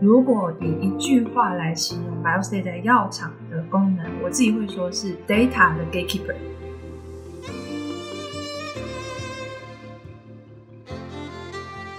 如果以一句话来形容 Biostate 在药厂的功能，我自己会说是 Data 的 Gatekeeper。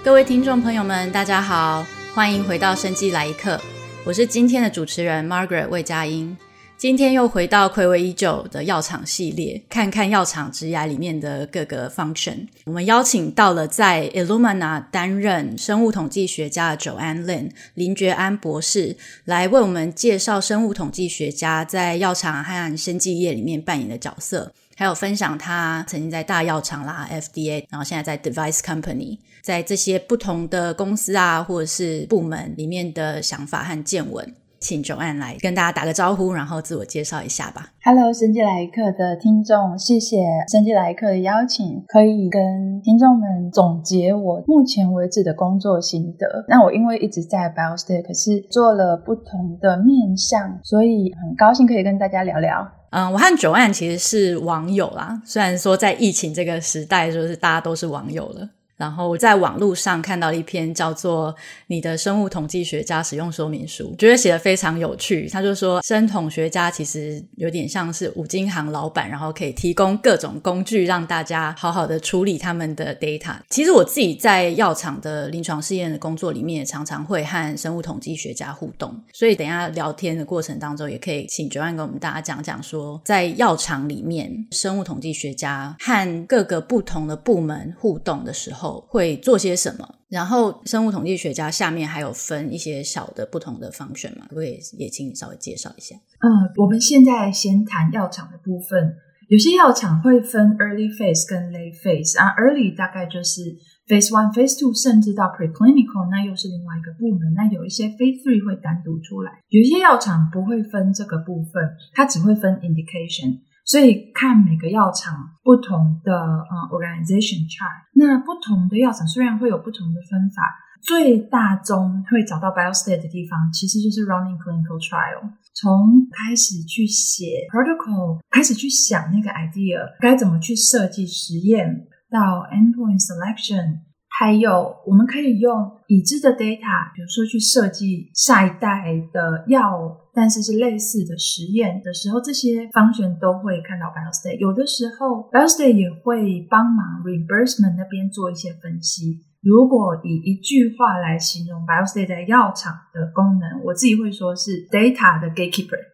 各位听众朋友们，大家好，欢迎回到生技来一刻，我是今天的主持人 Margaret 魏佳音。今天又回到暌违已久的药厂系列，看看药厂职涯里面的各个 function。我们邀请到了在 Illumina 担任生物统计学家的 Jo Ann Lin 林觉安博士，来为我们介绍生物统计学家在药厂和生技业里面扮演的角色，还有分享他曾经在大药厂啦 FDA，然后现在在 Device Company，在这些不同的公司啊或者是部门里面的想法和见闻。请 Joanne 来跟大家打个招呼，然后自我介绍一下吧。Hello，生技来客的听众，谢谢生技来客的邀请，可以跟听众们总结我目前为止的工作心得。那我因为一直在 Biostate，可是做了不同的面向，所以很高兴可以跟大家聊聊。嗯，我和 Joanne 其实是网友啦，虽然说在疫情这个时代，就是大家都是网友了。然后我在网络上看到一篇叫做《你的生物统计学家使用说明书》，觉得写得非常有趣。他就说，生统学家其实有点像是五金行老板，然后可以提供各种工具，让大家好好的处理他们的 data。其实我自己在药厂的临床试验的工作里面，也常常会和生物统计学家互动。所以等一下聊天的过程当中，也可以请 Joan 跟我们大家讲讲说，在药厂里面，生物统计学家和各个不同的部门互动的时候。会做些什么？然后生物统计学家下面还有分一些小的不同的 function 嘛？可不可以也请你稍微介绍一下？嗯，我们现在先谈药厂的部分。有些药厂会分 early phase 跟 late phase 啊，early 大概就是 phase one、phase two，甚至到 preclinical，那又是另外一个部门。那有一些 phase three 会单独出来。有些药厂不会分这个部分，它只会分 indication。所以看每个药厂不同的呃 organization chart，那不同的药厂虽然会有不同的分法，最大宗会找到 biostat 的地方，其实就是 running clinical trial。从开始去写 protocol，开始去想那个 idea 该怎么去设计实验，到 endpoint selection。还有，我们可以用已知的 data，比如说去设计下一代的药，但是是类似的实验的时候，这些 function 都会看到 Biostate。有的时候，Biostate 也会帮忙 reimbursement 那边做一些分析。如果以一句话来形容 Biostate 在药厂的功能，我自己会说是 data 的 gatekeeper。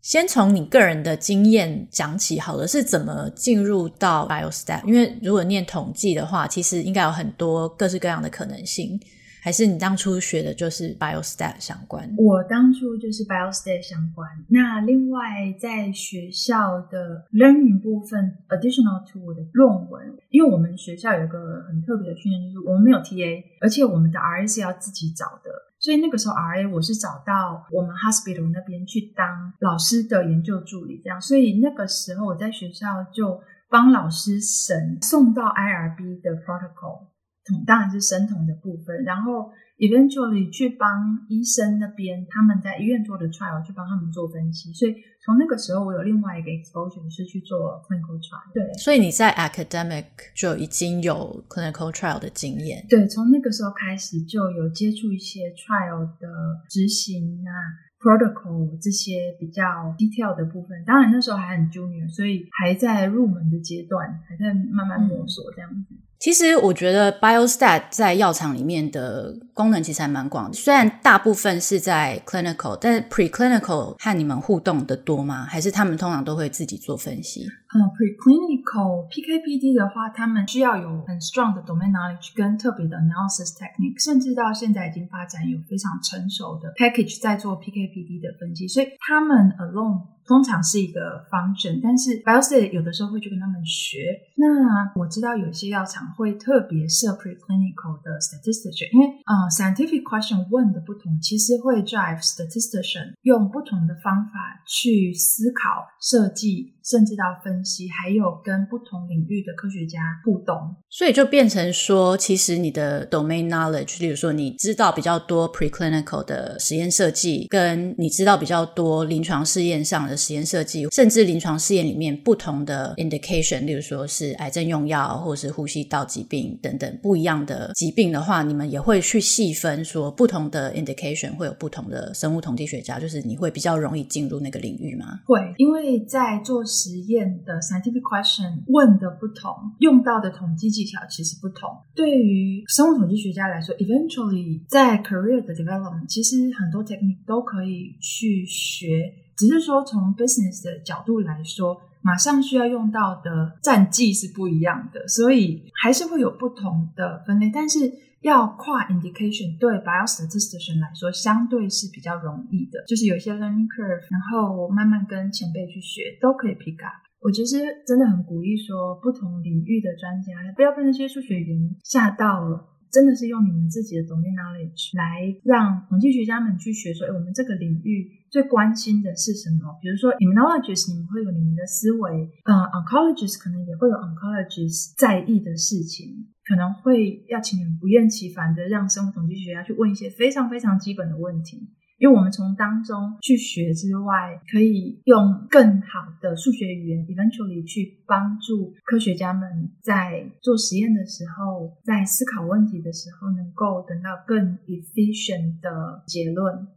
先从你个人的经验讲起好了，是怎么进入到 BioStat？因为如果念统计的话，其实应该有很多各式各样的可能性。还是你当初学的就是 BioStat 相关？我当初就是 BioStat 相关。那另外在学校的 learning 部分，additional to 我的论文，因为我们学校有一个很特别的训练，就是我们没有 TA，而且我们的 RA 是要自己找的。所以那个时候，RA 我是找到我们 hospital 那边去当老师的研究助理，这样。所以那个时候我在学校就帮老师审送到 IRB 的 protocol，当然是生统的部分，然后。Eventually 去帮医生那边，他们在医院做的 trial 去帮他们做分析，所以从那个时候我有另外一个 exposure 是去做 clinical trial。对，所以你在 academic 就已经有 clinical trial 的经验。对，从那个时候开始就有接触一些 trial 的执行啊。Protocol 这些比较 detail 的部分，当然那时候还很 junior，所以还在入门的阶段，还在慢慢摸索这样子。嗯。其实我觉得 Biostat 在药厂里面的功能其实还蛮广的，虽然大部分是在 clinical，但是 preclinical 和你们互动的多吗？还是他们通常都会自己做分析？呃、uh，preclinical PKPD 的话，他们需要有很 strong 的 domain knowledge 跟特别的 analysis technique，甚至到现在已经发展有非常成熟的 package 在做 PKPD 的分析，所以他们 alone 通常是一个方针但是 Biostate 有的时候会去跟他们学。那我知道有些药厂会特别设 preclinical 的 statistician，因为呃 scientific question 问的不同，其实会 drive statistician 用不同的方法去思考设计。甚至到分析，还有跟不同领域的科学家互动。所以就变成说，其实你的 domain knowledge，例如说你知道比较多 preclinical 的实验设计，跟你知道比较多临床试验上的实验设计，甚至临床试验里面不同的 indication，例如说是癌症用药，或是呼吸道疾病等等不一样的疾病的话，你们也会去细分说不同的 indication 会有不同的生物统计学家，就是你会比较容易进入那个领域吗？会，因为在做实验的 scientific question 问的不同，用到的统计技巧其实不同。对于生物统计学家来说，eventually 在 career 的 development，其实很多 technique 都可以去学，只是说从 business 的角度来说，马上需要用到的战绩是不一样的，所以还是会有不同的分类，但是。要跨 indication 对 biostatistician 来说相对是比较容易的，就是有一些 learning curve，然后慢慢跟前辈去学都可以 pick up。我其实真的很鼓励说，不同领域的专家不要被那些数学员吓到了，真的是用你们自己的 domain knowledge 来让统计学家们去学说，诶，我们这个领域最关心的是什么？比如说 immunologist，你们会有你们的思维，嗯，oncologist 可能也会有 oncologist 在意的事情。可能会要请你们不厌其烦的让生物统计学家去问一些非常非常基本的问题，因为我们从当中去学之外，可以用更好的数学语言，eventually 去帮助科学家们在做实验的时候，在思考问题的时候，能够得到更 efficient 的结论。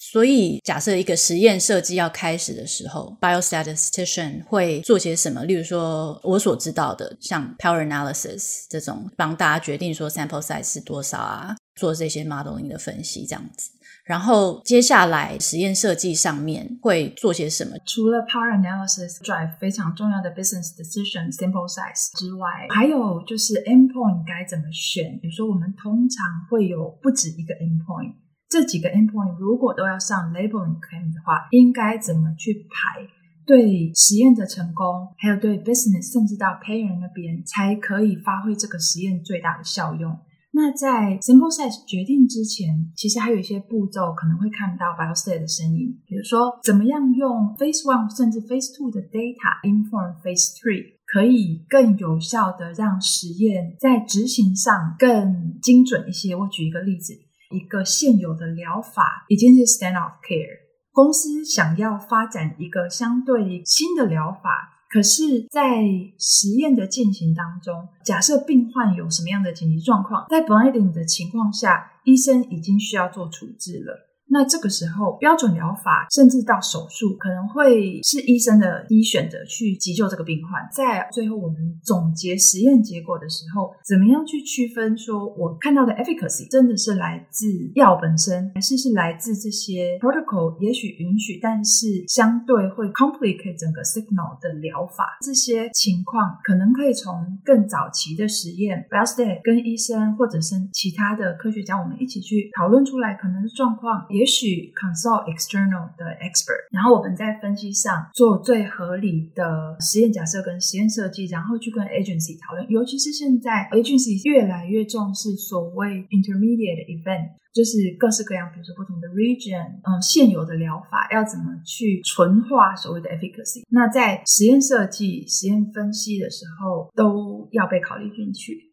所以，假设一个实验设计要开始的时候，biostatistician 会做些什么？例如说，我所知道的，像 power analysis 这种，帮大家决定说 sample size 是多少啊，做这些 modeling 的分析这样子。然后，接下来实验设计上面会做些什么？除了 power analysis drive 非常重要的 business decision sample size 之外，还有就是 endpoint 该怎么选？比如说，我们通常会有不止一个 endpoint。这几个 endpoint 如果都要上 labeling claim 的话，应该怎么去排？对实验的成功，还有对 business 甚至到 payer 那边，才可以发挥这个实验最大的效用。那在 sample size 决定之前，其实还有一些步骤可能会看到 biostat 的身影，比如说怎么样用 phase one 甚至 phase two 的 data inform phase three，可以更有效的让实验在执行上更精准一些。我举一个例子。一个现有的疗法已经是 stand of care，公司想要发展一个相对新的疗法，可是，在实验的进行当中，假设病患有什么样的紧急状况，在 blinding 的情况下，医生已经需要做处置了。那这个时候，标准疗法甚至到手术，可能会是医生的第一选择去急救这个病患。在最后，我们总结实验结果的时候，怎么样去区分说我看到的 efficacy 真的是来自药本身，还是是来自这些 protocol 也许允许，但是相对会 complicate 整个 signal 的疗法？这些情况可能可以从更早期的实验，biostat 跟医生或者是其他的科学家，我们一起去讨论出来可能的状况。也许 consult external 的 expert，然后我们在分析上做最合理的实验假设跟实验设计，然后去跟 agency 讨论。尤其是现在 agency 越来越重视所谓 intermediate event，就是各式各样，比如说不同的 region，嗯，现有的疗法要怎么去纯化所谓的 efficacy。那在实验设计、实验分析的时候，都要被考虑进去。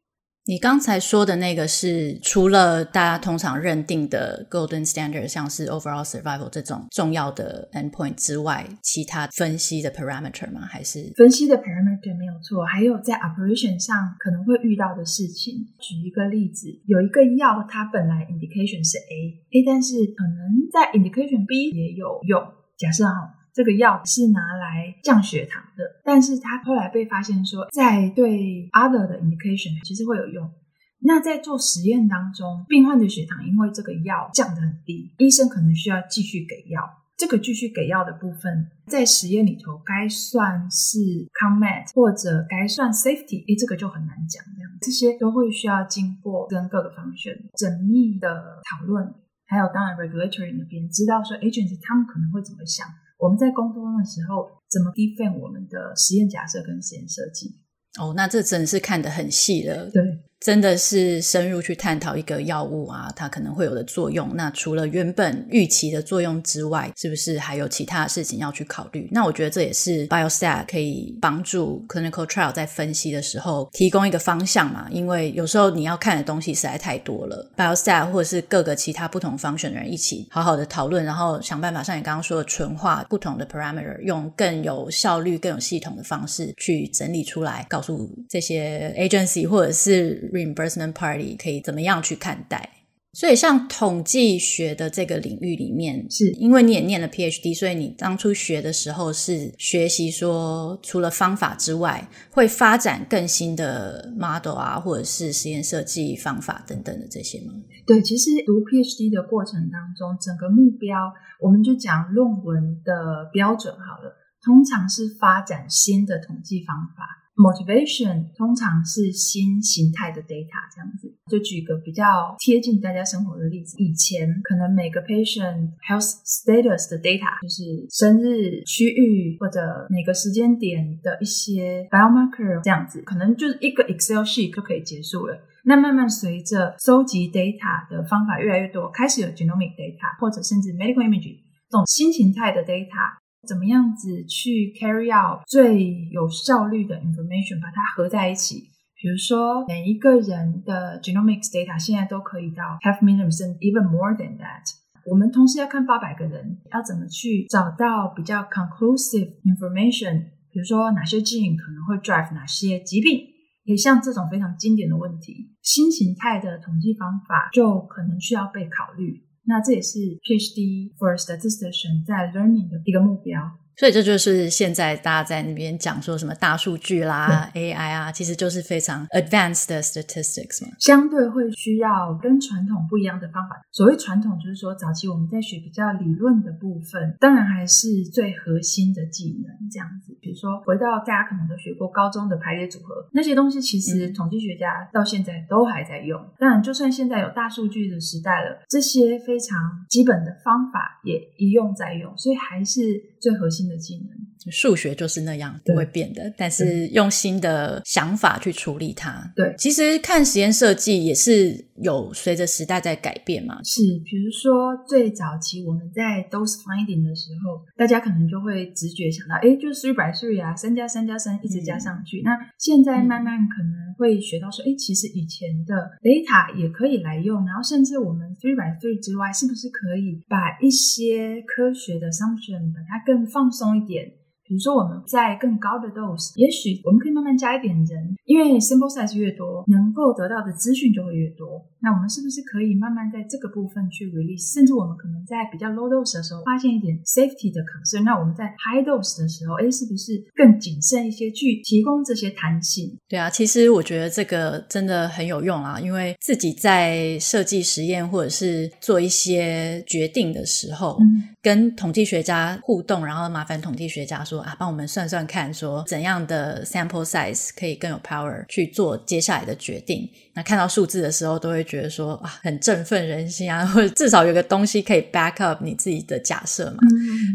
你刚才说的那个是除了大家通常认定的 golden standard，像是 overall survival 这种重要的 endpoint 之外，其他分析的 parameter 吗？还是分析的 parameter 没有错，还有在 operation 上可能会遇到的事情。举一个例子，有一个药，它本来 indication 是 A，A，但是可能在 indication B 也有用。假设哈。这个药是拿来降血糖的，但是他后来被发现说，在对 other 的 indication 其实会有用。那在做实验当中，病患的血糖因为这个药降得很低，医生可能需要继续给药。这个继续给药的部分，在实验里头该算是 conmat 或者该算 safety，诶，这个就很难讲。这样这些都会需要经过跟各个方向缜密的讨论，还有当然 regulatory 那边知道说 agency 他们可能会怎么想。我们在工作中的时候，怎么 defend 我们的实验假设跟实验设计？哦，那这真的是看得很细了。对，真的是深入去探讨一个药物啊，它可能会有的作用。那除了原本预期的作用之外，是不是还有其他事情要去考虑？那我觉得这也是 Biostat 可以帮助 clinical trial 在分析的时候提供一个方向嘛。因为有时候你要看的东西实在太多了，Biostat 或者是各个其他不同 function 的人一起好好的讨论，然后想办法像你刚刚说的纯化不同的 parameter，用更有效率、更有系统的方式去整理出来，告诉这些 agency 或者是 reimbursement party 可以怎么样去看待。所以，像统计学的这个领域里面，是因为你也念了 PhD，所以你当初学的时候是学习说，除了方法之外，会发展更新的 model 啊，或者是实验设计方法等等的这些吗？对，其实读 PhD 的过程当中，整个目标，我们就讲论文的标准好了，通常是发展新的统计方法。Motivation 通常是新形态的 data 这样子，就举个比较贴近大家生活的例子，以前可能每个 patient health status 的 data 就是生日、区域或者每个时间点的一些 biomarker 这样子，可能就是一个 Excel sheet 就可以结束了。那慢慢随着收集 data 的方法越来越多，开始有 genomic data 或者甚至 medical imaging 这种新形态的 data。怎么样子去 carry out 最有效率的 information 把它合在一起。比如说每一个人的 genomics data 现在都可以到 halfminutes and even more than that 我们同时要看八百个人要怎么去找到比较 conclusive information 比如说哪些基因可能会 drive 哪些疾病。也像这种非常经典的问题新形态的统计方法就可能需要被考虑。那这也是 PhD for statistician 在 learning 的一个目标。所以这就是现在大家在那边讲说什么大数据啦、嗯、AI 啊，其实就是非常 advanced 的 statistics 嘛。相对会需要跟传统不一样的方法。所谓传统，就是说早期我们在学比较理论的部分，当然还是最核心的技能这样子。比如说回到大家可能都学过高中的排列组合那些东西，其实统计学家到现在都还在用。当然，就算现在有大数据的时代了，这些非常基本的方法也一用再用，所以还是最核心的技能，数学就是那样不会变的，但是用新的想法去处理它。对，其实看实验设计也是有随着时代在改变嘛。是，比如说最早期我们在 dose finding 的时候，大家可能就会直觉想到，哎，就是 three by three 啊，三加三加三一直加上去。嗯、那现在慢慢可能会学到说，哎、嗯，其实以前的 data 也可以来用，然后甚至我们 three by three 之外，是不是可以把一些科学的 assumption 把它更放松一点。比如说我们在更高的 dose，也许我们可以慢慢加一点人，因为 sample size 越多，能够得到的资讯就会越多。那我们是不是可以慢慢在这个部分去 release？甚至我们可能在比较 low dose 的时候发现一点 safety 的 concern，那我们在 high dose 的时候，哎，是不是更谨慎一些去提供这些弹性？对啊，其实我觉得这个真的很有用啊，因为自己在设计实验或者是做一些决定的时候，嗯、跟统计学家互动，然后麻烦统计学家说。啊，帮我们算算看，说怎样的 sample size 可以更有 power 去做接下来的决定。那看到数字的时候，都会觉得说啊，很振奋人心啊，或者至少有个东西可以 back up 你自己的假设嘛。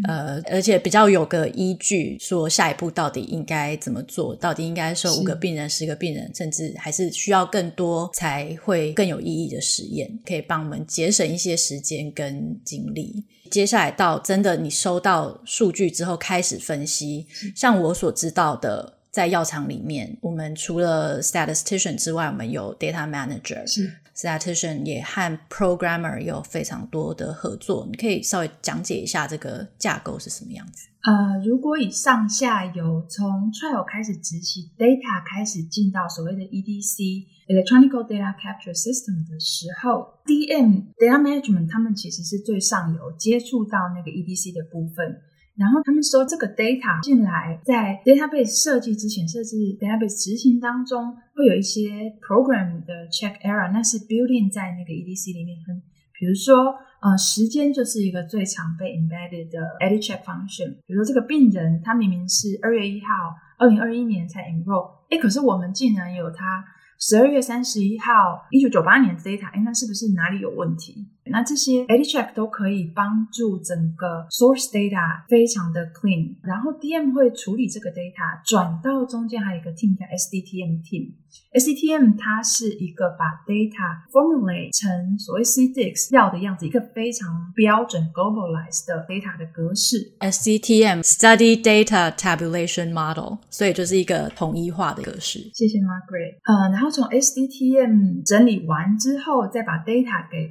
嗯、呃，而且比较有个依据，说下一步到底应该怎么做，到底应该收五个病人、十个病人，甚至还是需要更多才会更有意义的实验，可以帮我们节省一些时间跟精力。接下来到真的你收到数据之后开始分析，像我所知道的，在药厂里面，我们除了 statistician 之外，我们有 data manager，是 statistician 也和 programmer 有非常多的合作。你可以稍微讲解一下这个架构是什么样子？呃，如果以上下游从 trial 开始执行，data 开始进到所谓的 EDC。Electronic Data Capture System 的时候，DM Data Management 他们其实是最上游接触到那个 EDC 的部分，然后他们说这个 data 进来，在 database 设计之前，设置 database 执行当中会有一些 program 的 check error，那是 building 在那个 EDC 里面。比如说，呃，时间就是一个最常被 embedded 的 edit check function。比如说这个病人他明明是二月一号，二零二一年才 enroll，诶，可是我们竟然有他。十二月三十一号，一九九八年的 data，哎，那是不是哪里有问题？那这些 check 都可以帮助整个 source data 非常的 clean。然后 DM 会处理这个 data，转到中间还有一个 team 叫 SDTM team。SDTM 它是一个把 data formulate 成所谓 CDISC 要的样子，一个非常标准 globalized 的 data 的格式。SDTM Study Data Tabulation Model，所以就是一个统一化的格式。谢谢 Margaret。呃，然后从 SDTM 整理完之后，再把 data 给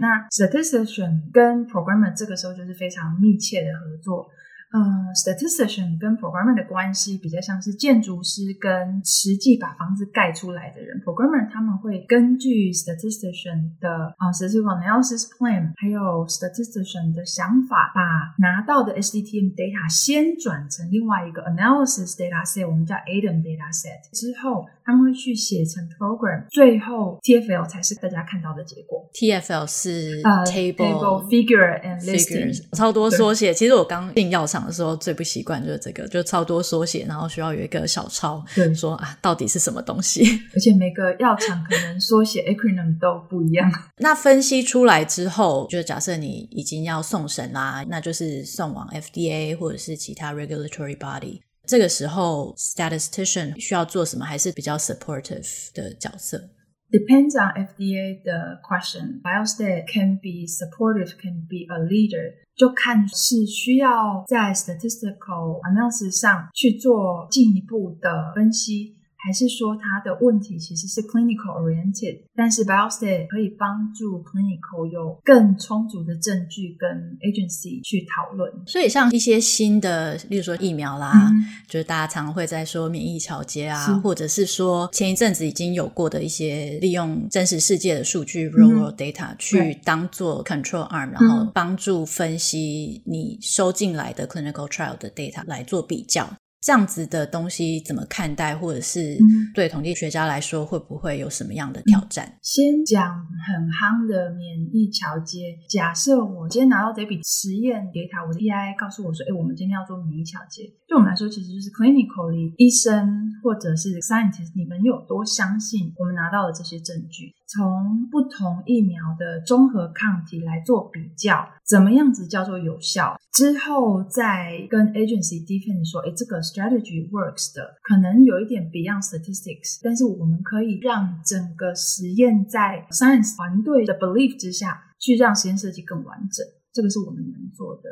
那 statistician 跟 programmer 这个时候就是非常密切的合作。呃，statistician 跟 programmer 的关系比较像是建筑师跟实际把房子盖出来的人。programmer 他们会根据 statistician 的啊、uh, statistical analysis plan，还有 statistician 的想法，把拿到的 SDTM data 先转成另外一个 analysis data set，我们叫 ADAM data set。之后他们会去写成 program，最后 TFL 才是大家看到的结果。TFL 是呃、uh, table, figure and listing，超多缩写。其实我刚进药厂。的时候最不习惯就是这个，就超多缩写，然后需要有一个小抄，对，说啊到底是什么东西，而且每个药厂可能缩写 acronym 都不一样。那分析出来之后，就假设你已经要送审啦，那就是送往 FDA 或者是其他 regulatory body。这个时候，statistician 需要做什么，还是比较 supportive 的角色？Depends on FDA 的 question. Biostat can be supportive, can be a leader. 就看是需要在 statistical analysis 上去做进一步的分析。还是说它的问题其实是 clinical oriented，但是 biostat 可以帮助 clinical 有更充足的证据跟 agency 去讨论。所以像一些新的，例如说疫苗啦，嗯、就是大家常会在说免疫桥接啊，或者是说前一阵子已经有过的一些利用真实世界的数据 real world data 去当做 control arm，、嗯、然后帮助分析你收进来的 clinical trial 的 data 来做比较。这样子的东西怎么看待，或者是对统计学家来说，会不会有什么样的挑战？嗯、先讲很夯的免疫桥接。假设我今天拿到这笔实验 data，我的 PI 告诉我说：“哎，我们今天要做免疫桥接。”对我们来说，其实就是 clinically 医生或者是 scientist，你们有多相信我们拿到的这些证据？从不同疫苗的综合抗体来做比较，怎么样子叫做有效？之后再跟 agency defend 说：“哎，这个。” Strategy works 的可能有一点 beyond statistics，但是我们可以让整个实验在 science 团队的 belief 之下去让实验设计更完整，这个是我们能做的。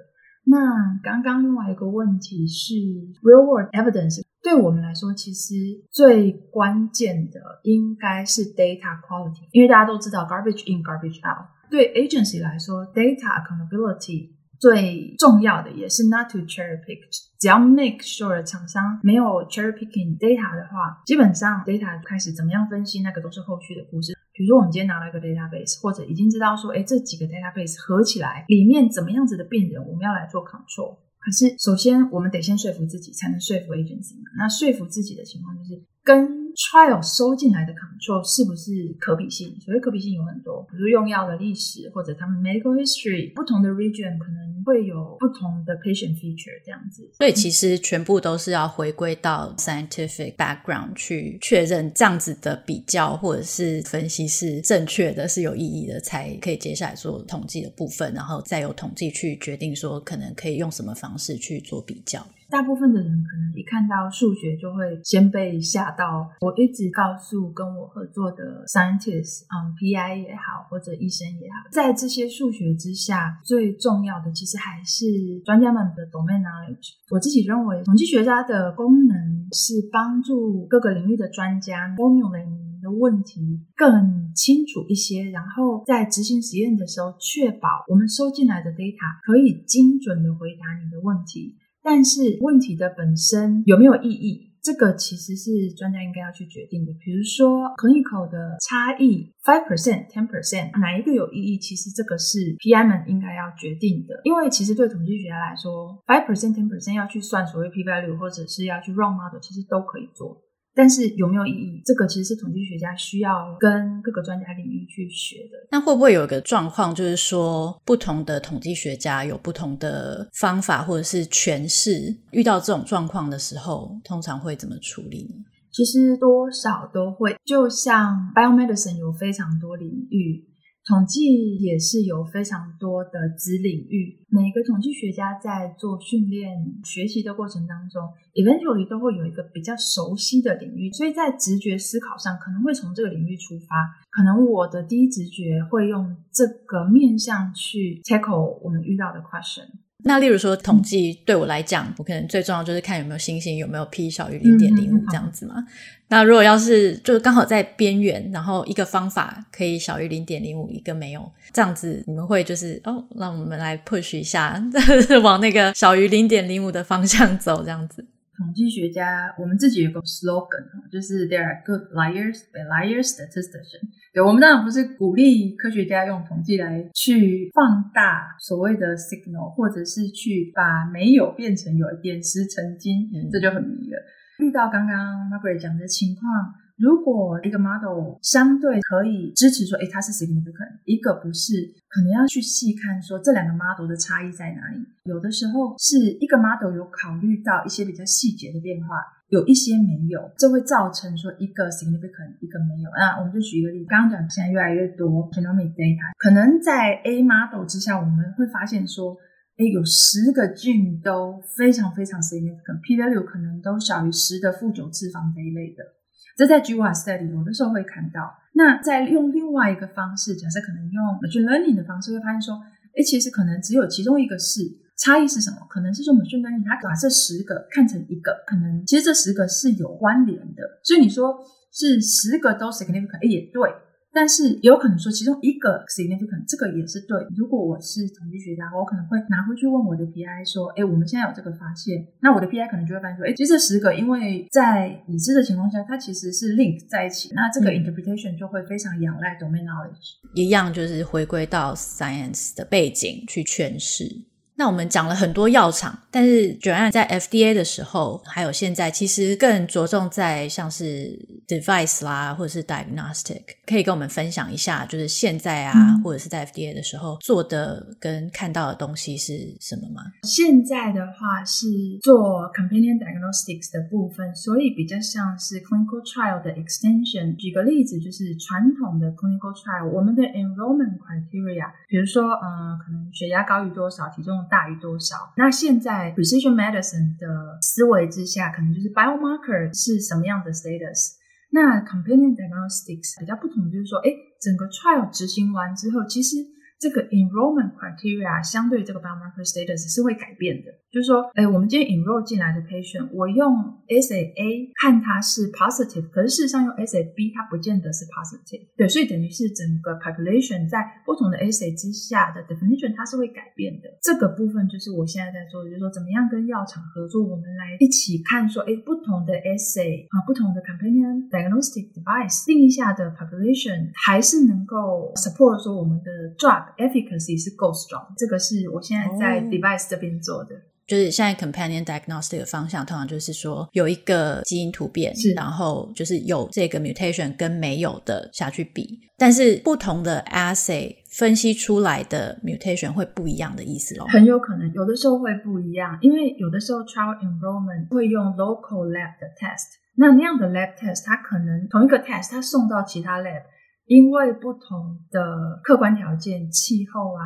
那刚刚另外一个问题是 real world evidence，对我们来说其实最关键的应该是 data quality，因为大家都知道 garbage in garbage out，对 agency 来说 data accountability。最重要的也是 not to cherry pick，只要 make sure 厂商没有 cherry picking data 的话，基本上 data 开始怎么样分析，那个都是后续的故事。比如说我们今天拿了一个 database，或者已经知道说，哎，这几个 database 合起来里面怎么样子的病人，我们要来做 control。可是首先我们得先说服自己，才能说服 agency 嘛。那说服自己的情况就是跟。trial 收进来的 control 是不是可比性？所谓可比性有很多，比如用药的历史或者他们 medical history，不同的 region 可能会有不同的 patient feature 这样子。所以其实全部都是要回归到 scientific background 去确认这样子的比较或者是分析是正确的，是有意义的，才可以接下来做统计的部分，然后再由统计去决定说可能可以用什么方式去做比较。大部分的人可能一看到数学就会先被吓到。我一直告诉跟我合作的 scientists，嗯，PI 也好，或者医生也好，在这些数学之下，最重要的其实还是专家们的 domain knowledge。我自己认为，统计学家的功能是帮助各个领域的专家 formulate 的问题更清楚一些，然后在执行实验的时候，确保我们收进来的 data 可以精准的回答你的问题。但是问题的本身有没有意义？这个其实是专家应该要去决定的。比如说，clinical 的差异，five percent、ten percent，哪一个有意义？其实这个是 PM 们应该要决定的。因为其实对统计学家来说，five percent、ten percent 要去算所谓 P value，或者是要去 run model，其实都可以做。但是有没有意义？这个其实是统计学家需要跟各个专家领域去学的。那会不会有一个状况，就是说不同的统计学家有不同的方法或者是诠释？遇到这种状况的时候，通常会怎么处理呢？其实多少都会，就像 biomedicine 有非常多领域。统计也是有非常多的子领域，每个统计学家在做训练、学习的过程当中，eventually 都会有一个比较熟悉的领域，所以在直觉思考上可能会从这个领域出发，可能我的第一直觉会用这个面向去 tackle 我们遇到的 question。那例如说统计对我来讲，我可能最重要就是看有没有星星，有没有 p 小于零点零五这样子嘛。嗯、那如果要是就是刚好在边缘，然后一个方法可以小于零点零五，一个没有这样子，你们会就是哦，让我们来 push 一下，往那个小于零点零五的方向走，这样子。统计学家，我们自己有个 slogan，就是 There are good liars, bad liars, statistician。对，我们当然不是鼓励科学家用统计来去放大所谓的 signal，或者是去把没有变成有，点石成金，嗯、这就很迷了。遇到刚刚 Margaret 讲的情况。如果一个 model 相对可以支持说，诶，它是 significant，一个不是，可能要去细看说这两个 model 的差异在哪里。有的时候是一个 model 有考虑到一些比较细节的变化，有一些没有，这会造成说一个 significant，一个没有。那我们就举一个例子，刚刚讲现在越来越多 genomic data，可能在 A model 之下，我们会发现说，诶，有十个 g 都非常非常 significant，p value 可能都小于十的负九次方这一类的。这在 GWAS study 有的时候会看到。那在用另外一个方式，假设可能用 machine learning 的方式，会发现说，诶，其实可能只有其中一个是差异是什么？可能是说 machine learning 它把这十个看成一个，可能其实这十个是有关联的。所以你说是十个都 significant，诶，也对。但是有可能说其中一个 significant，这个也是对。如果我是统计学家，我可能会拿回去问我的 PI 说：“哎，我们现在有这个发现。”那我的 PI 可能就会发现说：“哎，其实这十个，因为在已知的情况下，它其实是 link 在一起。那这个 interpretation 就会非常仰赖 domain knowledge。”一样就是回归到 science 的背景去诠释。那我们讲了很多药厂，但是 Joanne 在 FDA 的时候，还有现在，其实更着重在像是 device 啦，或者是 diagnostic，可以跟我们分享一下，就是现在啊，嗯、或者是在 FDA 的时候做的跟看到的东西是什么吗？现在的话是做 companion diagnostics 的部分，所以比较像是 clinical trial 的 extension。举个例子，就是传统的 clinical trial，我们的 enrollment criteria，比如说，嗯、呃，可能血压高于多少，体重。大于多少？那现在 precision medicine 的思维之下，可能就是 biomarker 是什么样的 status？那 companion diagnostics 比较不同，就是说，哎，整个 trial 执行完之后，其实。这个 enrollment criteria 相对这个 biomarker status 是会改变的，就是说，哎，我们今天 enroll 进来的 patient，我用 S A A 看它是 positive，可是事实上用 S A B 它不见得是 positive，对，所以等于是整个 population 在不同的 S A 之下的 definition 它是会改变的。这个部分就是我现在在做的，就是说怎么样跟药厂合作，我们来一起看说，哎，不同的 S A 啊，不同的 companion diagnostic device 定义下的 population 还是能够 support 说我们的 drug。Efficacy 是够 strong，这个是我现在在 device 这边做的。Oh, 就是现在 companion diagnostic 的方向，通常就是说有一个基因突变，是然后就是有这个 mutation 跟没有的下去比，但是不同的 assay 分析出来的 mutation 会不一样的意思咯。很有可能有的时候会不一样，因为有的时候 trial enrollment 会用 local lab 的 test，那那样的 lab test 它可能同一个 test 它送到其他 lab。因为不同的客观条件、气候啊，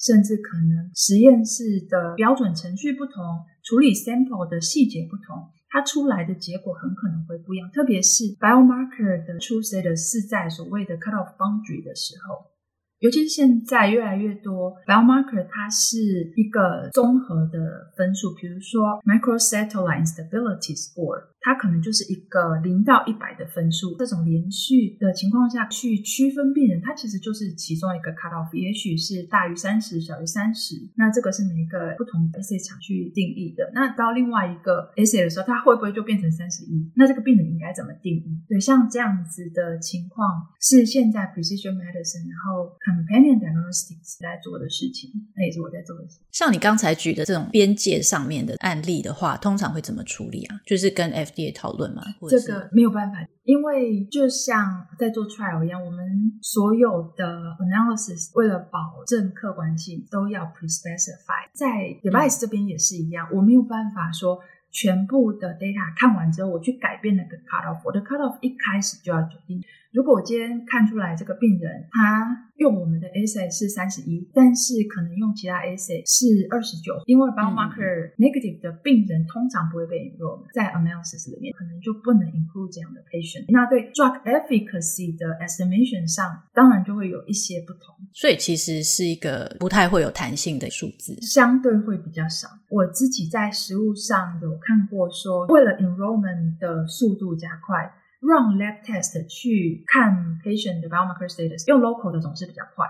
甚至可能实验室的标准程序不同，处理 sample 的细节不同，它出来的结果很可能会不一样。特别是 biomarker 的出现的是在所谓的 cutoff boundary 的时候。尤其是现在越来越多 biomarker，它是一个综合的分数，比如说 microsatellite stability score，它可能就是一个零到一百的分数。这种连续的情况下去区分病人，它其实就是其中一个 cut off，也许是大于三十，小于三十。那这个是每一个不同 assay 厂去定义的。那到另外一个 assay 的时候，它会不会就变成三十一？那这个病人应该怎么定义？对，像这样子的情况是现在 precision medicine，然后。Companion diagnostics 在做的事情，那也是我在做的事情。像你刚才举的这种边界上面的案例的话，通常会怎么处理啊？就是跟 F FDA 讨论吗？这个没有办法，因为就像在做 trial 一样，我们所有的 analysis 为了保证客观性，都要 pre-specify。在 device 这边也是一样，嗯、我没有办法说全部的 data 看完之后，我去改变那个 cutoff。我的 cutoff 一开始就要决定。如果我今天看出来这个病人他用我们的 assay 是三十一，但是可能用其他 assay 是二十九，因为 biomarker negative 的病人通常不会被 enroll 在 analysis 里面，可能就不能 include 这样的 patient。那对 drug efficacy 的 estimation 上，当然就会有一些不同。所以其实是一个不太会有弹性的数字，相对会比较少。我自己在实物上有看过说，为了 enrollment 的速度加快。Run lab test 去看 patient 的 biomarker status，用 local 的总是比较快。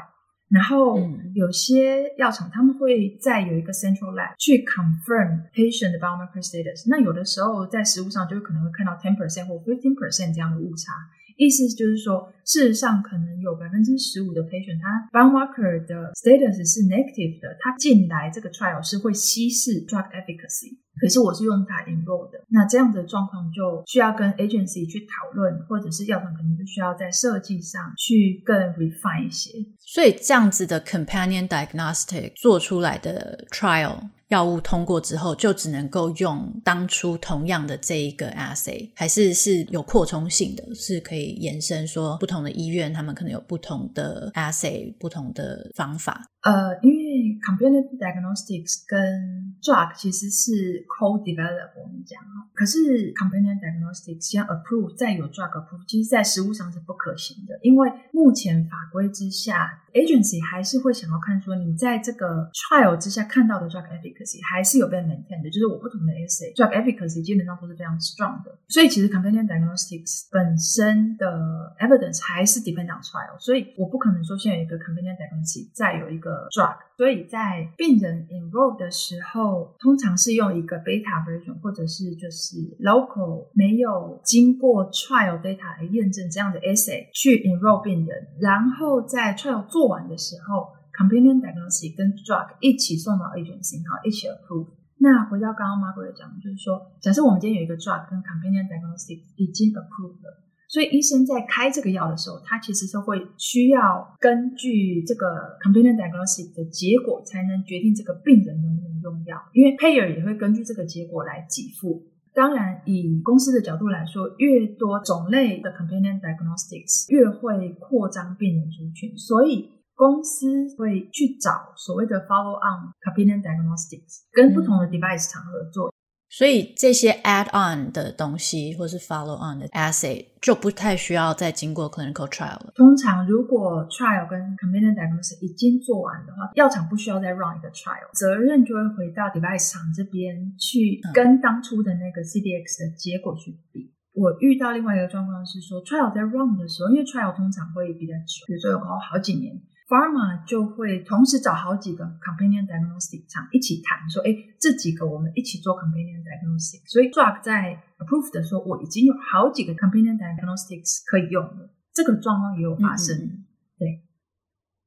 然后有些药厂他们会再有一个 central lab 去 confirm patient 的 biomarker status。那有的时候在实物上就可能会看到 ten percent 或 fifteen percent 这样的误差。意思就是说，事实上可能有百分之十五的 patient，他 biomarker 的 status 是 negative 的，他进来这个 trial 是会稀释 drug efficacy。可是我是用它 enroll 的，那这样的状况就需要跟 agency 去讨论，或者是药厂可能就需要在设计上去更 refine 一些。所以这样子的 companion diagnostic 做出来的 trial。药物通过之后，就只能够用当初同样的这一个 assay，还是是有扩充性的，是可以延伸说不同的医院他们可能有不同的 assay，不同的方法。呃，因为 companion diagnostics 跟 drug 其实是 co-develop 我们讲，可是 companion diagnostics 先 approve 再有 drug approve，其实在实务上是不可行的，因为目前法规之下，agency 还是会想要看说你在这个 trial 之下看到的 drug efficacy 还是有被 maintain 的，就是我不同的 assay drug efficacy 基本上都是非常 strong 的，所以其实 companion diagnostics 本身的 evidence 还是 depend on trial，所以我不可能说现在有一个 companion diagnostics 再有一个。drug，所以在病人 enroll 的时候，通常是用一个 beta version，或者是就是 local 没有经过 trial data 来验证这样的 assay 去 enroll 病人，然后在 trial 做完的时候，companion diagnostic 跟 drug 一起送到 agency，然后一起 approve。那回到刚刚 Margaret 讲的，就是说，假设我们今天有一个 drug 跟 companion diagnostic 已经 approved 了。所以医生在开这个药的时候，他其实是会需要根据这个 companion diagnostic 的结果，才能决定这个病人能不能用药。因为 payer 也会根据这个结果来给付。当然，以公司的角度来说，越多种类的 companion diagnostics，越会扩张病人族群。所以公司会去找所谓的 follow on companion diagnostics，跟不同的 device 厂合作。嗯所以这些 add on 的东西，或是 follow on 的 assay，就不太需要再经过 clinical trial 了。通常如果 trial 跟 companion diagnosis 已经做完的话，药厂不需要再 run 一个 trial，责任就会回到 device 厂这边去跟当初的那个 CDX 的结果去比。嗯、我遇到另外一个状况是说，trial 在 run 的时候，因为 trial 通常会比较久，比如说有好好几年。Pharma 就会同时找好几个 companion diagnostic 厂一起谈，说，哎，这几个我们一起做 companion diagnostic。所以 drug 在 approved 的时候，我已经有好几个 companion diagnostics 可以用了。这个状况也有发生，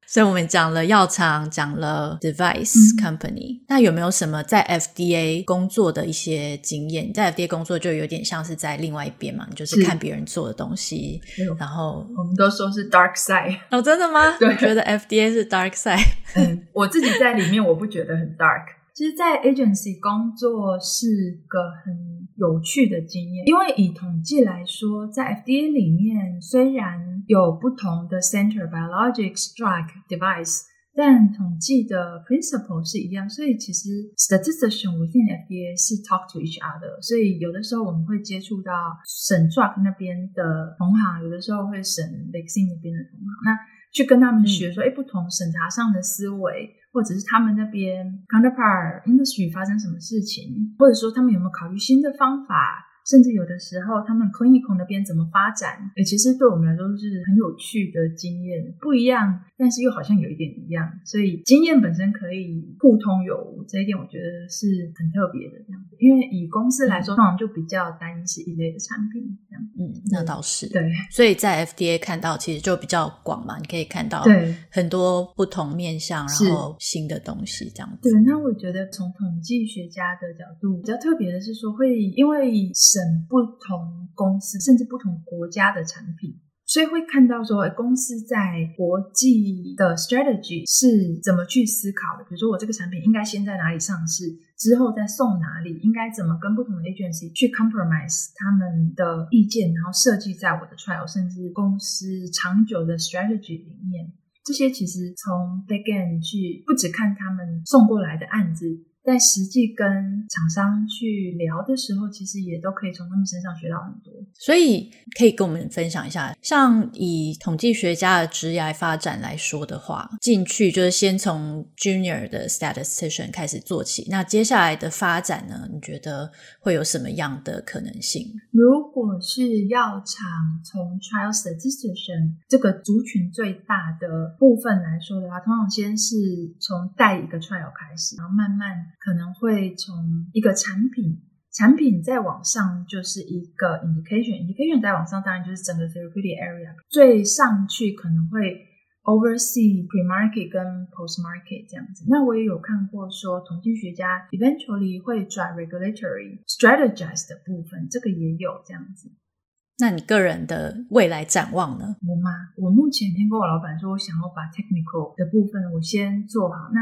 所以我们讲了药厂，讲了 device company，嗯。那有没有什么在 FDA 工作的一些经验？在 FDA 工作就有点像是在另外一边嘛，你就是看别人做的东西，然后我们都说是 dark side。哦，真的吗？对，我觉得 FDA 是 dark side。嗯，我自己在里面，我不觉得很 dark。其实，在 agency 工作是个很有趣的经验，因为以统计来说，在 FDA 里面虽然有不同的 center biologics drug device，但统计的 principle 是一样，所以其实 statistician within FDA 是 talk to each other，所以有的时候我们会接触到审 drug 那边的同行，有的时候会审 vaccine 那边的同行，那去跟他们学说，哎、不同审查上的思维，或者是他们那边 counterpart industry 发生什么事情，或者说他们有没有考虑新的方法。甚至有的时候，他们 clinical 那边怎么发展？诶，其实对我们来说是很有趣的经验，不一样，但是又好像有一点一样。所以经验本身可以互通有无，这一点我觉得是很特别的这样子。因为以公司来说，通常就比较单一是一类的产品这样。嗯，那倒是对。所以在 FDA 看到其实就比较广嘛，你可以看到对很多不同面向，然后新的东西这样子。对，那我觉得从统计学家的角度比较特别的是说，会因为省不同公司甚至不同国家的产品，所以会看到说，公司在国际的 strategy 是怎么去思考的。比如说，我这个产品应该先在哪里上市，之后再送哪里，应该怎么跟不同的 agency 去 compromise 他们的意见，然后设计在我的 trial，甚至公司长久的 strategy 里面。这些其实从 backend 去，不只看他们送过来的案子。在实际跟厂商去聊的时候，其实也都可以从他们身上学到很多。所以可以跟我们分享一下，像以统计学家的职业发展来说的话，进去就是先从 junior 的 statistician 开始做起。那接下来的发展呢？你觉得会有什么样的可能性？如果是药厂从 trial statistician 这个族群最大的部分来说的话，通常先是从带一个 trial 开始，然后慢慢。可能会从一个产品，产品再往上就是一个 indication，indication 再往上当然就是整个 therapeutic area，最上去可能会 oversee pre-market 跟 post-market 这样子。那我也有看过说，统计学家 eventually 会转 regulatory strategize 的部分，这个也有这样子。那你个人的未来展望呢？我吗？我目前听过我老板说，我想要把 technical 的部分我先做好。那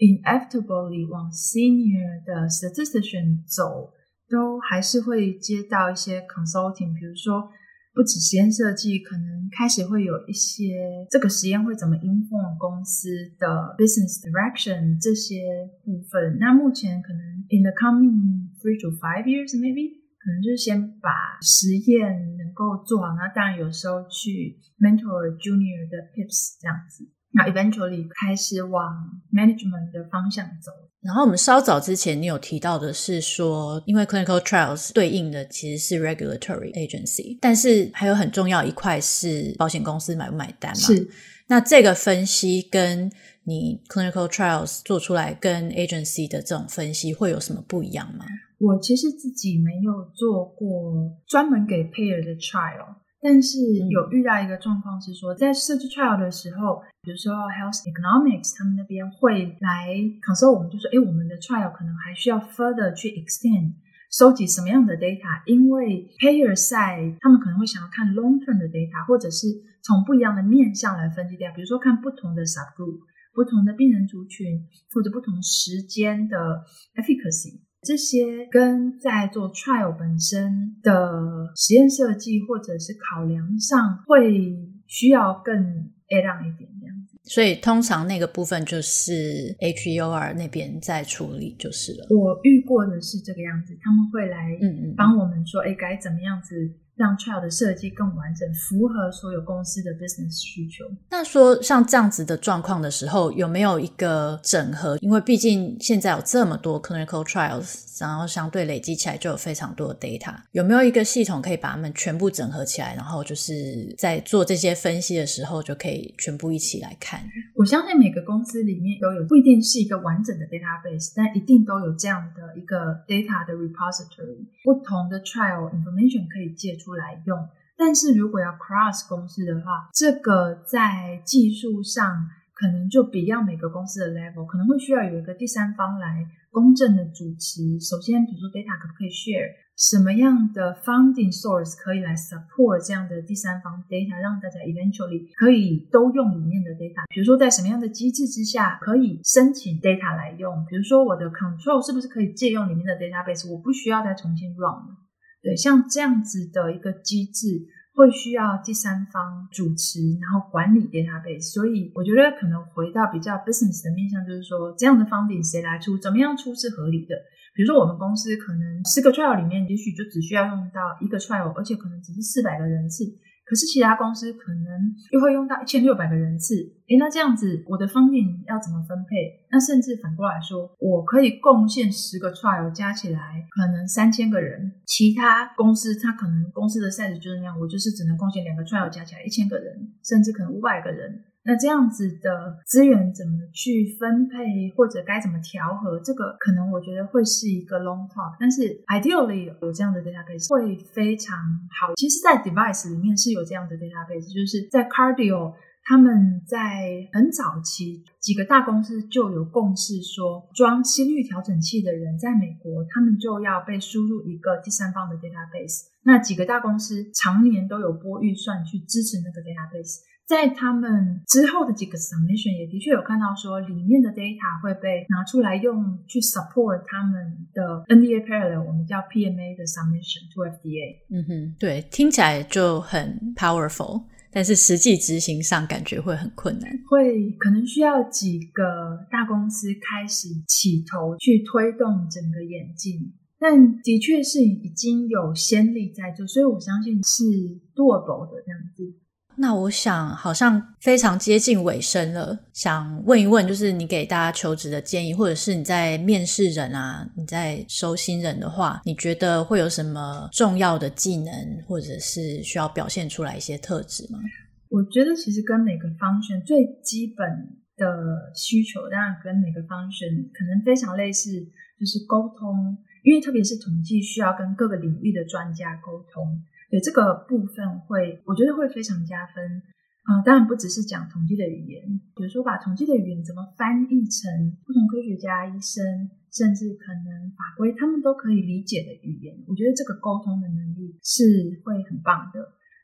inevitably 往 senior 的 statistician 走，都还是会接到一些 consulting，比如说不止实验设计，可能开始会有一些这个实验会怎么 inform 公司的 business direction 这些部分。那目前可能 in the coming three to five years maybe 可能就是先把实验能够做好，那当然有时候去 mentor junior 的 pips 这样子。那 eventually 开始往 management 的方向走。然后我们稍早之前，你有提到的是说，因为 clinical trials 对应的其实是 regulatory agency，但是还有很重要一块是保险公司买不买单嘛？是。那这个分析跟你 clinical trials 做出来跟 agency 的这种分析会有什么不一样吗？我其实自己没有做过专门给 payer 的 trial。但是有遇到一个状况是说，在设计 trial 的时候，比如说 health economics，他们那边会来 consult 我们，就说，哎，我们的 trial 可能还需要 further 去 extend，收集什么样的 data？因为 payer side 他们可能会想要看 long term 的 data，或者是从不一样的面向来分析 data，比如说看不同的 subgroup，不同的病人族群，或者不同时间的 efficacy。这些跟在做 trial 本身的实验设计或者是考量上，会需要更 add on 一点这样子。所以通常那个部分就是 HEOR 那边在处理就是了。我遇过的是这个样子，他们会来嗯嗯帮我们说，哎，该怎么样子。让 trial 的设计更完整，符合所有公司的 business 需求。那说像这样子的状况的时候，有没有一个整合？因为毕竟现在有这么多 clinical trials，然后相对累积起来就有非常多的 data。有没有一个系统可以把它们全部整合起来，然后就是在做这些分析的时候，就可以全部一起来看？我相信每个公司里面都有，不一定是一个完整的 database，但一定都有这样的一个 data 的 repository，不同的 trial information 可以借出。来用，但是如果要 cross 公司的话，这个在技术上可能就比较每个公司的 level，可能会需要有一个第三方来公正的主持。首先，比如说 data 可不可以 share，什么样的 funding source 可以来 support 这样的第三方 data，让大家 eventually 可以都用里面的 data。比如说，在什么样的机制之下可以申请 data 来用？比如说，我的 control 是不是可以借用里面的 database？我不需要再重新 run。对，像这样子的一个机制，会需要第三方主持，然后管理 database。所以我觉得可能回到比较 business 的面向，就是说这样的 funding 谁来出，怎么样出是合理的。比如说我们公司可能四个 trial 里面，也许就只需要用到一个 trial，而且可能只是四百个人次。可是其他公司可能又会用到一千六百个人次，诶，那这样子我的方面要怎么分配？那甚至反过来说，我可以贡献十个 trial 加起来可能三千个人，其他公司它可能公司的 size 就是那样，我就是只能贡献两个 trial 加起来一千个人，甚至可能五百个人。那这样子的资源怎么去分配，或者该怎么调和？这个可能我觉得会是一个 long talk，但是 ideally 有这样的 database 会非常好。其实，在 device 里面是有这样的 database，就是在 cardio，他们在很早期几个大公司就有共识说，装心率调整器的人在美国，他们就要被输入一个第三方的 database。那几个大公司常年都有拨预算去支持那个 database。在他们之后的几个 submission 也的确有看到说，里面的 data 会被拿出来用去 support 他们的 NDA parallel，我们叫 PMA 的 submission to FDA。嗯哼，对，听起来就很 powerful，但是实际执行上感觉会很困难，会可能需要几个大公司开始起头去推动整个演进，但的确是已经有先例在做，所以我相信是 doable 的这样子。那我想好像非常接近尾声了，想问一问，就是你给大家求职的建议，或者是你在面试人啊，你在收新人的话，你觉得会有什么重要的技能，或者是需要表现出来一些特质吗？我觉得其实跟每个 function 最基本的需求，当然跟每个 function 可能非常类似，就是沟通，因为特别是统计需要跟各个领域的专家沟通。对这个部分会，我觉得会非常加分啊、当然不只是讲统计的语言，比如说把统计的语言怎么翻译成不同科学家、医生，甚至可能法规，他们都可以理解的语言，我觉得这个沟通的能力是会很棒的。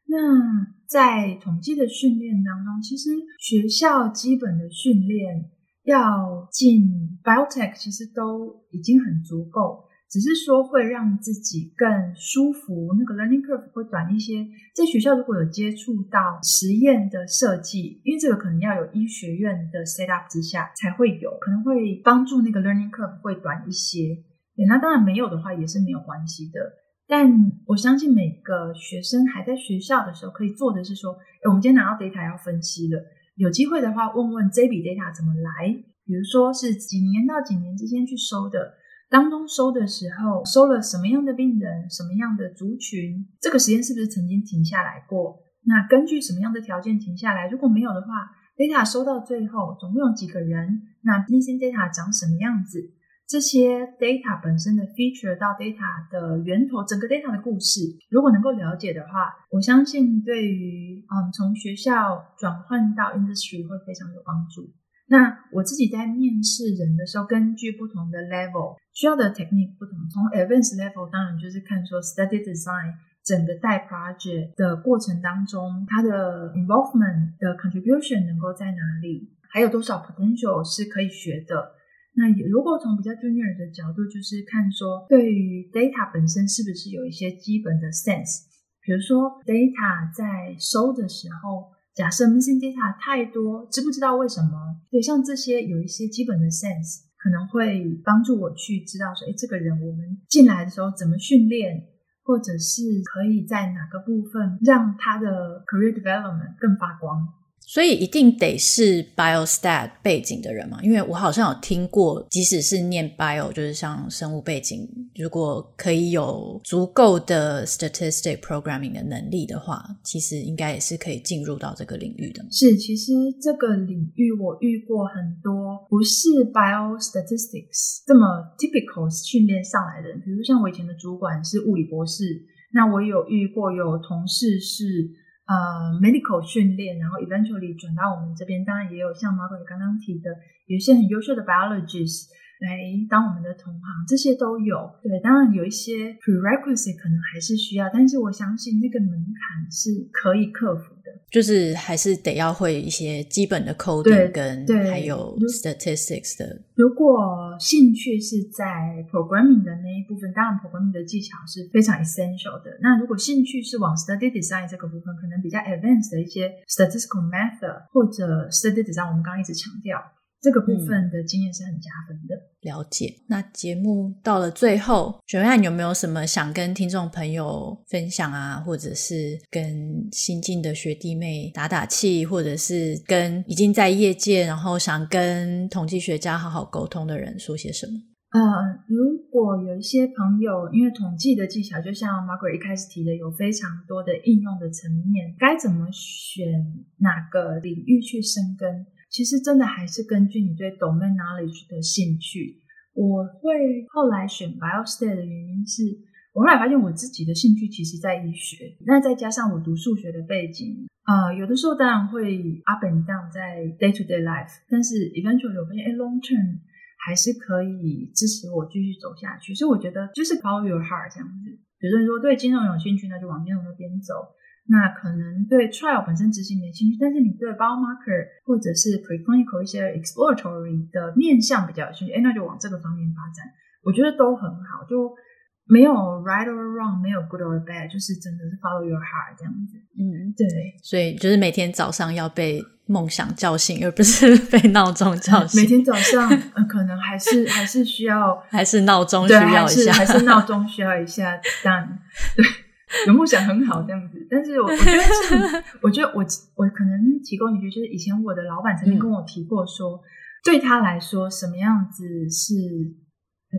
那在统计的训练当中，其实学校基本的训练要进 biotech，其实都已经很足够。只是说会让自己更舒服，那个 learning curve 会短一些。在学校如果有接触到实验的设计，因为这个可能要有医学院的 set up 之下才会有，可能会帮助那个 learning curve 会短一些。对，那当然没有的话也是没有关系的。但我相信每个学生还在学校的时候可以做的是说，诶，我们今天拿到 data 要分析了，有机会的话问问这笔 data 怎么来，比如说是几年到几年之间去收的。当中收的时候，收了什么样的病人，什么样的族群？这个实验是不是曾经停下来过？那根据什么样的条件停下来？如果没有的话，data 收到最后总共有几个人？那那些 data 长什么样子？这些 data 本身的 feature 到 data 的源头，整个 data 的故事，如果能够了解的话，我相信对于嗯从学校转换到 industry 会非常有帮助。那我自己在面试人的时候，根据不同的 level 需要的 technique 不同，从 advanced level 当然就是看说 study design 整个带 project 的过程当中，它的 involvement 的 contribution 能够在哪里，还有多少 potential 是可以学的。那如果从比较 junior 的角度，就是看说对于 data 本身是不是有一些基本的 sense，比如说 data 在收的时候。假设 missing data 太多，知不知道为什么？对，像这些有一些基本的 sense，可能会帮助我去知道说，哎，这个人我们进来的时候怎么训练，或者是可以在哪个部分让他的 career development 更发光。所以一定得是 biostat 背景的人嘛？因为我好像有听过，即使是念 bio，就是像生物背景，如果可以有足够的 statistic programming 的能力的话，其实应该也是可以进入到这个领域的。是，其实这个领域我遇过很多不是 biostatistics 这么 typical 训练上来的人，比如像我以前的主管是物理博士，那我有遇过有同事是。呃，medical 训练，然后 eventually 转到我们这边，当然也有像 Margaret 刚刚提的，有一些很优秀的 biologists 来当我们的同行，这些都有。对，当然有一些 prerequisite 可能还是需要，但是我相信那个门槛是可以克服的。就是还是得要会一些基本的 coding 跟还有 statistics 的。如果兴趣是在 programming 的那一部分，当然 programming 的技巧是非常 essential 的。那如果兴趣是往 study design 这个部分，可能比较 advanced 的一些 statistical method 或者 study design，我们刚刚一直强调。这个部分的经验是很加分的。嗯，了解。那节目到了最后，雪薇，你有没有什么想跟听众朋友分享啊？或者是跟新进的学弟妹打打气，或者是跟已经在业界，然后想跟统计学家好好沟通的人说些什么？呃，如果有一些朋友，因为统计的技巧，就像 Margaret 一开始提的，有非常多的应用的层面，该怎么选哪个领域去深耕？其实真的还是根据你对 domain knowledge 的兴趣。我会后来选 biostat 的原因是，我后来发现我自己的兴趣其实在医学，那再加上我读数学的背景，呃，有的时候当然会 up and down 在 day to day life，但是 eventually 我发现，哎，long term 还是可以支持我继续走下去。所以我觉得就是 follow your heart 这样子。比如说，说对金融有兴趣，那就往金融那边走。那可能对 trial 本身执行没兴趣，但是你对 biomarker 或者是 preclinical 一些 exploratory 的面向比较有兴趣，哎，那就往这个方面发展。我觉得都很好，就没有 right or wrong，没有 good or bad，就是真的是 follow your heart 这样子。嗯，对。所以就是每天早上要被梦想叫醒，而不是被闹钟叫醒。每天早上，呃，可能还是 还是需要，还是闹钟需要一下，还是，还是闹钟需要一下。但对。有梦想很好，这样子，但是我我觉得是，我觉得我我可能提供一句，就是以前我的老板曾经跟我提过说，嗯、对他来说，什么样子是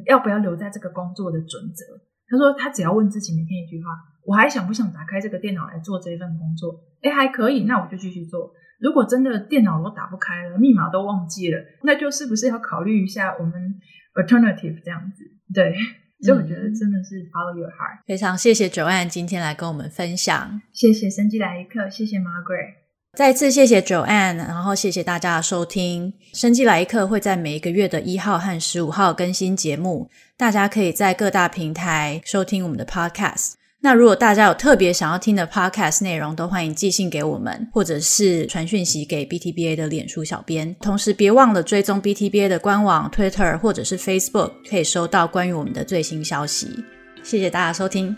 要不要留在这个工作的准则。他说他只要问自己每天一句话：我还想不想打开这个电脑来做这一份工作？哎，还可以，那我就继续做。如果真的电脑都打不开了，密码都忘记了，那就是不是要考虑一下我们 alternative 这样子？对。所以我觉得真的是 follow your heart。非常谢谢 Joanne 今天来跟我们分享，谢谢生机来一刻，谢谢 Margaret，再次谢谢 Joanne，然后谢谢大家的收听。生机来一刻会在每一个月的一号和十五号更新节目，大家可以在各大平台收听我们的 podcast。那如果大家有特别想要听的 podcast 内容，都欢迎寄信给我们，或者是传讯息给 BTBA 的脸书小编。同时，别忘了追踪 BTBA 的官网、Twitter 或者是 Facebook，可以收到关于我们的最新消息。谢谢大家收听。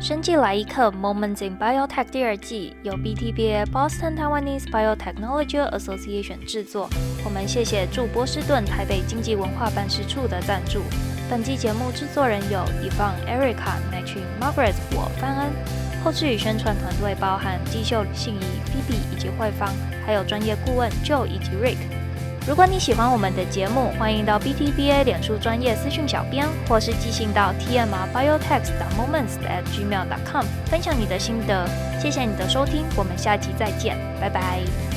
生计来一刻 Moments in Biotech 第二季由 BTBA Boston Taiwanese Biotechnology Association 制作。我们谢谢驻波士顿台北经济文化办事处的赞助。本期节目制作人有 y v o n Erica、m a t c h i n、Margaret、我范恩。后制与宣传团队包含机秀、信怡、Phoebe 以及慧芳，还有专业顾问 Joe 以及 Rick。如果你喜欢我们的节目，欢迎到 BTBA 脸书专业私讯小编，或是寄信到 TMR Biotech Moments at gmail.com 分享你的心得。谢谢你的收听，我们下期再见，拜拜。